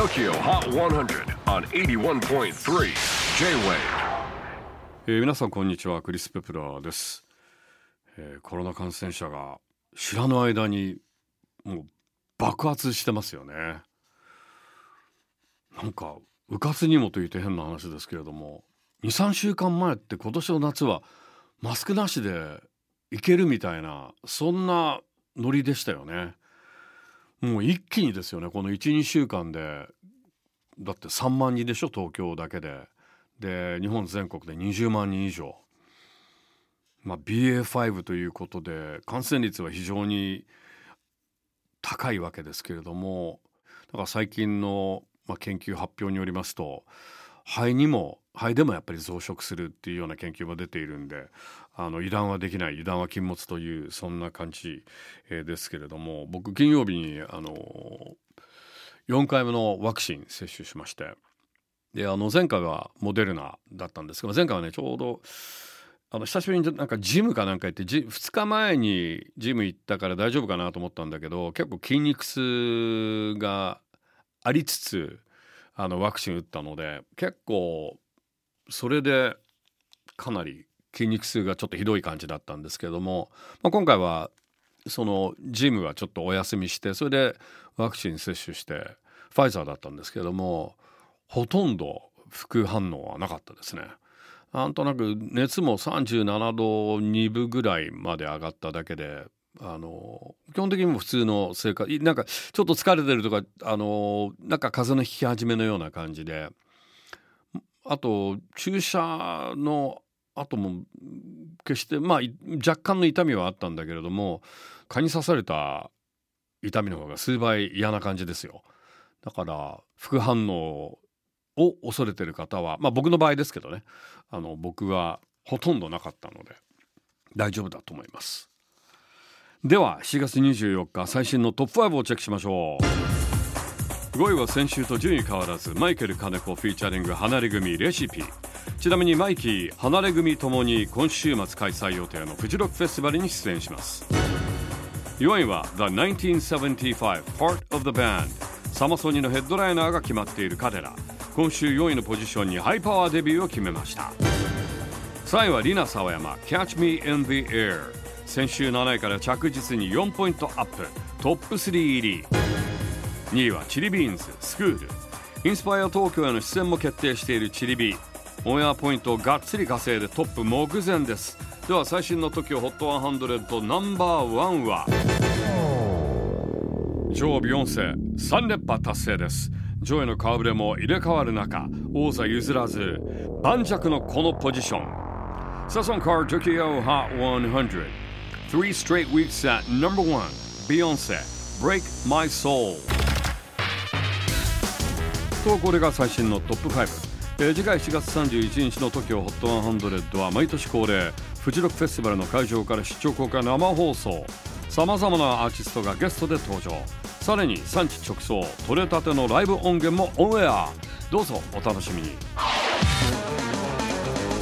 TOKYO HOT 100 on 81.3 J-WAVE. えー皆さんこんにちはクリス・ペプラーです、えーコロナ感染者が知らぬ間にもう爆発してますよね。なんかうかつにもと言って変な話ですけれども23週間前って今年の夏はマスクなしでいけるみたいなそんなノリでしたよね。もう一気にですよね。この12週間でだって3万人でしょ東京だけで。で日本全国で20万人以上、まあ、BA.5 ということで感染率は非常に高いわけですけれどもだから最近の、まあ、研究発表によりますと肺にも肺でもやっぱり増殖するっていうような研究も出ているんであの油断はできない油断は禁物というそんな感じ、えーですけれども僕金曜日にあの4回目のワクチン接種しましてであの前回はモデルナだったんですが前回はねちょうどあの久しぶりになんかジムかなんか行ってジ2日前にジム行ったから大丈夫かなと思ったんだけど結構筋肉痛がありつつあのワクチン打ったので結構それでかなり筋肉痛がちょっとひどい感じだったんですけども、まあ、今回はそのジムはちょっとお休みしてそれでワクチン接種してファイザーだったんですけどもほとんど副反応はなかったですね。なんとなく熱も37度2分ぐらいまで上がっただけであの基本的にも普通の生活なんかちょっと疲れてるとかあのなんか風邪のひき始めのような感じであと注射の後も決してまあ若干の痛みはあったんだけれども蚊に刺された痛みの方が数倍嫌な感じですよ。だから副反応を恐れてる方はまあ僕の場合ですけどねあの僕はほとんどなかったので大丈夫だと思います。では7月24日最新のトップ5をチェックしましょう。5位は先週と順位変わらずマイケル金子フィーチャリング離れ組レシピ。ちなみにマイキー離れ組ともに今週末開催予定のフジロックフェスティバルに出演します。4位は The 1975 Part of the Band サマソニのヘッドライナーが決まっている彼ら。今週4位のポジションにハイパワーデビューを決めました。3位はリナ沢山 Catch Me in the Air 先週7位から着実に4ポイントアップ。トップ3入り。2位はチリビーンズスクール。インスパイア東京への出演も決定しているチリビー。オンエアポイントをがっつり稼いでトップ目前です。では最新の TOKIOHOT100 ナンバーワンは。女王ビヨンセ3連覇達成です。女王の顔ぶれも入れ替わる中王座譲らず盤石のこのポジション。サソンカー Tokyo Hot 100 Three straight weeks at number one Beyonce Break My Soul. とこれが最新のトップ5えー次回4月31日の TOKIOHOT100 は毎年恒例フジロックフェスティバルの会場から出張公開生放送。さまざまなアーティストがゲストで登場。さらに産地直送取れたてのライブ音源もオンエア。どうぞお楽しみに。